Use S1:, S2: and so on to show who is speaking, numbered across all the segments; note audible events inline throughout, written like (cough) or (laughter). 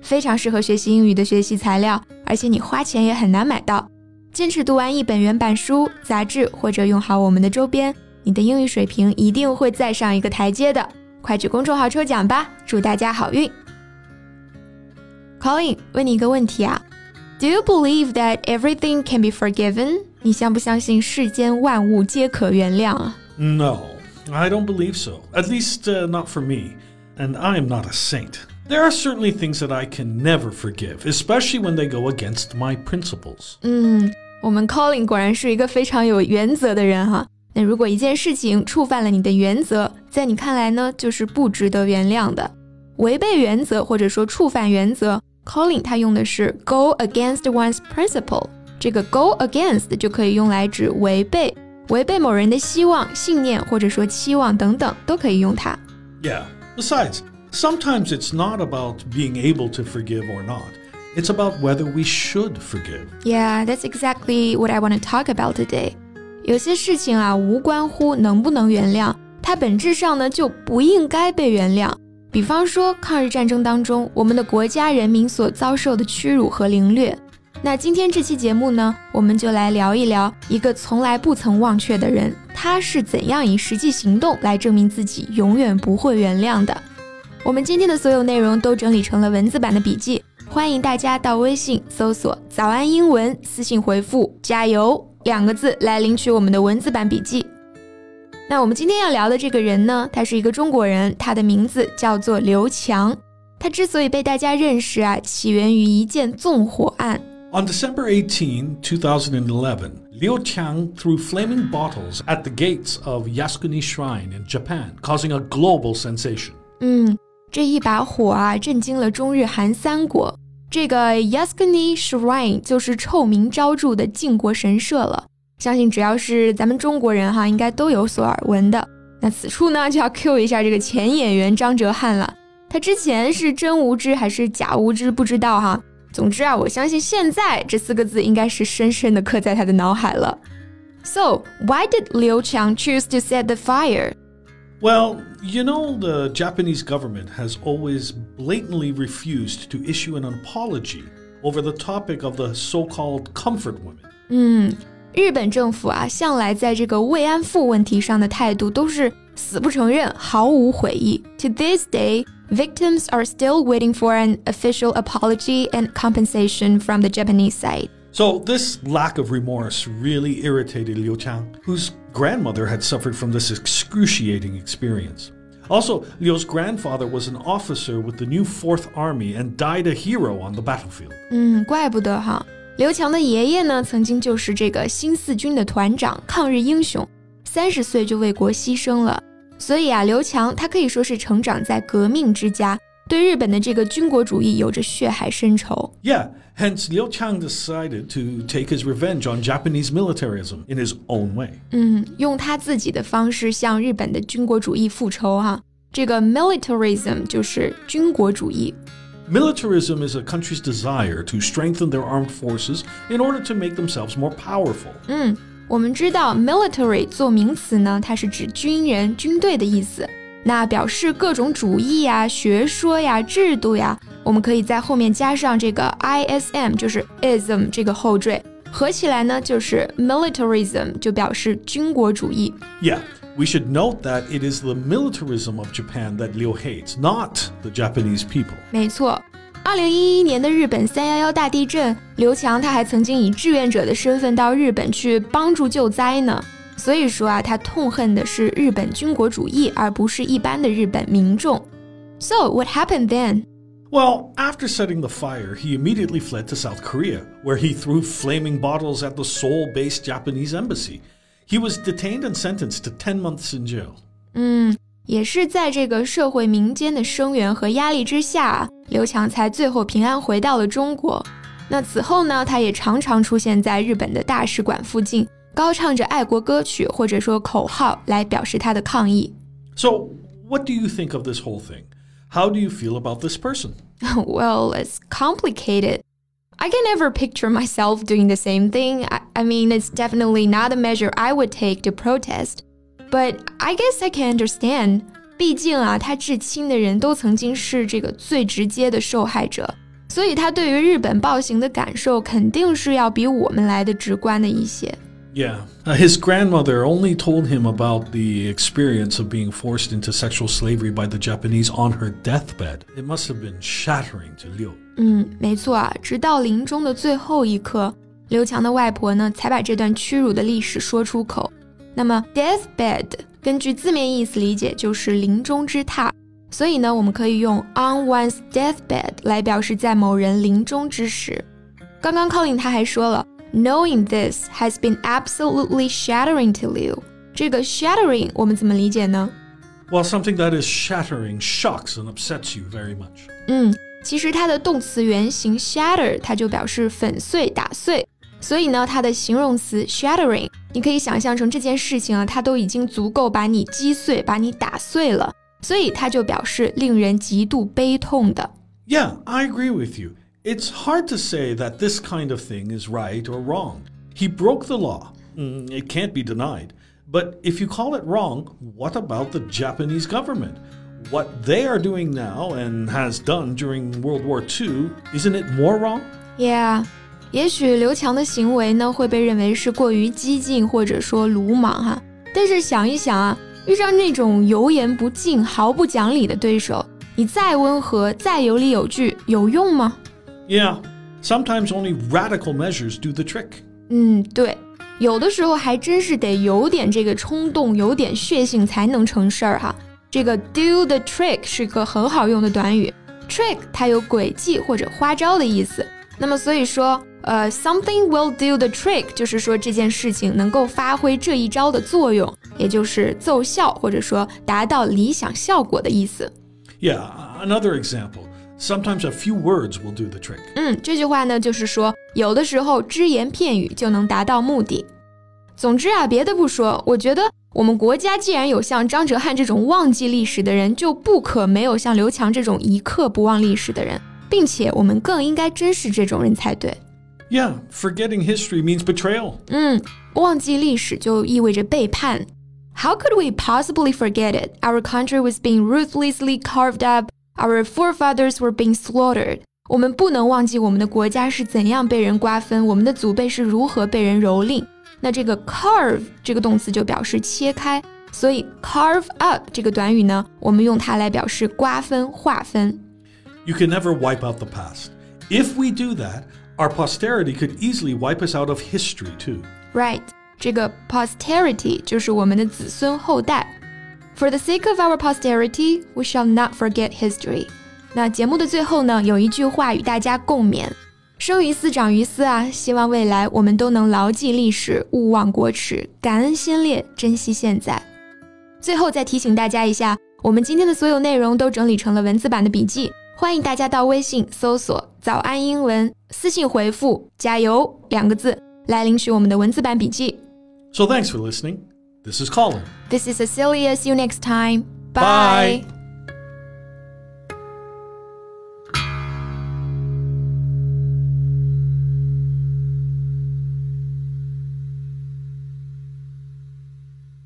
S1: 非常适合学习英语的学习材料，而且你花钱也很难买到。坚持读完一本原版书、杂志，或者用好我们的周边，你的英语水平一定会再上一个台阶的。快去公众号抽奖吧，祝大家好运！Colin，问你一个问题啊，Do you believe that everything can be forgiven？你相不相信世间万物皆可原谅啊？
S2: No, I don't believe so. At least uh, not for me. And I am not a saint. There are certainly things that I can never forgive, especially when they go against my principles.
S1: 嗯，我们 Colin 果然是一个非常有原则的人哈。那如果一件事情触犯了你的原则，在你看来呢，就是不值得原谅的。违背原则或者说触犯原则，Colin 他用的是 go against one's principle。这个 go against 就可以用来指违背，违背某人的希望、信念或者说期望等等，都可以用它。
S2: Yeah. Besides, sometimes it's not about being able to forgive or not. It's about whether we should forgive.
S1: Yeah, that's exactly what I want to talk about today. 有些事情啊，无关乎能不能原谅，它本质上呢就不应该被原谅。比方说，抗日战争当中，我们的国家人民所遭受的屈辱和凌虐。那今天这期节目呢，我们就来聊一聊一个从来不曾忘却的人，他是怎样以实际行动来证明自己永远不会原谅的。 我们今天的所有内容都整理成了文字版的笔记，欢迎大家到微信搜索“早安英文”，私信回复“加油”两个字来领取我们的文字版笔记。那我们今天要聊的这个人呢，他是一个中国人，他的名字叫做刘强。他之所以被大家认识啊，起源于一件纵火案。
S2: On December 18, 2011, Liu Qiang threw flaming bottles at the gates of Yasukuni Shrine in Japan, causing a global sensation.
S1: 嗯， 这一把火啊，震惊了中日韩三国。这个 Yasukuni Shrine 就是臭名昭著的靖国神社了。相信只要是咱们中国人哈，应该都有所耳闻的。那此处呢，就要 Q 一下这个前演员张哲瀚了。他之前是真无知还是假无知，不知道哈。总之啊，我相信现在这四个字应该是深深的刻在他的脑海了。So, why did Liu Qiang choose to set the fire?
S2: Well, you know, the Japanese government has always blatantly refused to issue an apology over the topic of the so-called comfort women.
S1: 嗯，日本政府啊，向来在这个慰安妇问题上的态度都是死不承认，毫无悔意。To this day, victims are still waiting for an official apology and compensation from the Japanese side.
S2: So, this lack of remorse really irritated Liu Qiang, whose grandmother had suffered from this excruciating experience. Also, Liu's grandfather was an officer with the new Fourth Army and died a hero on the battlefield.
S1: 对日本的这个军国主义有着血海深仇。
S2: Yeah, hence Liu Qiang decided to take his revenge on Japanese militarism in his own way.
S1: militarism 就是军国主义。
S2: Militarism is a country's desire to strengthen their armed forces in order to make themselves more powerful.
S1: 嗯，我们知道 military 做名词呢，它是指军人、军队的意思。那表示各种主义呀、学说呀、制度呀，我们可以在后面加上这个 ism，就是 ism 这个后缀，合起来呢就是 militarism，就表示军国主义。
S2: Yeah. We should note that it is the militarism of Japan that Liu hates, not the Japanese people.
S1: 没错。二零一一年的日本三幺幺大地震，刘强他还曾经以志愿者的身份到日本去帮助救灾呢。 所以说啊，他痛恨的是日本军国主义，而不是一般的日本民众。So what happened then?
S2: Well, after setting the fire, he immediately fled to South Korea, where he threw flaming bottles at the Seoul based Japanese embassy. He was detained and sentenced to 10 months in jail.
S1: 嗯。也是在这个社会民间的声援和压力之下，刘强才最后平安回到了中国。 那此后呢，他也常常出现在日本的大使馆附近， 高唱着爱国歌曲或者说口号来表示他的抗议。
S2: So, what do you think of this whole thing? How do you feel about this person? (laughs)
S1: well, it's complicated. I can never picture myself doing the same thing. I, I, mean, it's definitely not a measure I would take to protest. But I guess I can understand. 毕竟啊，他至亲的人都曾经是这个最直接的受害者，所以他对于日本暴行的感受肯定是要比我们来的直观的一些。
S2: yeah. Uh, his grandmother only told him about the experience of being forced into sexual slavery by the Japanese on her deathbed. It must have been shattering to Liu.
S1: 嗯，没错啊，直到临终的最后一刻，刘强的外婆呢才把这段屈辱的历史说出口。那么，deathbed 根据字面意思理解就是临终之榻，所以呢，我们可以用 on one's deathbed 来表示在某人临终之时。刚刚 Colin 他还说了。 Knowing this has been absolutely shattering to Liu。这个 shattering 我们怎么理解呢？
S2: Well, something that is shattering shocks and upsets you very much.
S1: 嗯，其实它的动词原形 shatter 它就表示粉碎、打碎，所以呢，它的形容词 shattering，你可以想象成这件事情啊，它都已经足够把你击碎、把你打碎了，所以它就表示令人极度悲痛的。
S2: Yeah, I agree with you. It's hard to say that this kind of thing is right or wrong. He broke the law. Mm, it can't be denied. But if you call it wrong, what about the Japanese government? What they are doing now and has done during World War II, isn't it more wrong?
S1: Yeah. 也许刘强的行为呢会被认为是过于激进或者说鲁莽哈，但是想一想啊，遇上那种油盐不进、毫不讲理的对手，你再温和、再有理有据，有用吗
S2: ？yeah, sometimes only radical measures do the trick.
S1: 嗯，对，有的时候还真是得有点这个冲动，有点血性才能成事儿哈。这个 do the trick 是个很好用的短语，trick 它有诡计或者花招的意思。那么所以说，呃，something will do the trick 就是说这件事情能够发挥这一招的作用，也就是奏效或者说达到理想效果的意思。
S2: Yeah, another example. Sometimes a few words will do the trick.
S1: 嗯，这句话呢，就是说有的时候只言片语就能达到目的。总之啊，别的不说，我觉得我们国家既然有像张哲瀚这种忘记历史的人，就不可没有像刘强这种一刻不忘历史的人，并且我们更应该珍视这种人才对。
S2: Yeah, forgetting history means betrayal.
S1: 嗯，忘记历史就意味着背叛。How could we possibly forget it? Our country was being ruthlessly carved up Our forefathers were being slaughtered。我们不能忘记我们的国家是怎样被人瓜分，我们的祖辈是如何被人蹂躏。那这个 carve 这个动词就表示切开，所以 carve up 这个短语呢，我们用它来表示瓜分、划分。
S2: You can never wipe out the past. If we do that, our posterity could easily wipe us out of history too.
S1: Right，这个 posterity 就是我们的子孙后代。 For the sake of our posterity, we shall not forget history. 那节目的最后呢，有一句话与大家共勉：生于斯，长于斯啊！希望未来我们都能牢记历史，勿忘国耻，感恩先烈，珍惜现在。最后再提醒大家一下，我们今天的所有内容都整理成了文字版的笔记，欢迎大家到微信搜索“早安英文”，私信回复“加油”两个字来领取我们的文字版笔记。
S2: So thanks for listening. This is Colin.
S1: This is Cecilia. See you next time. Bye. Bye.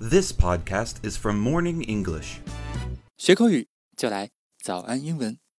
S3: This podcast is from Morning English.
S4: 学口语就来早安英文。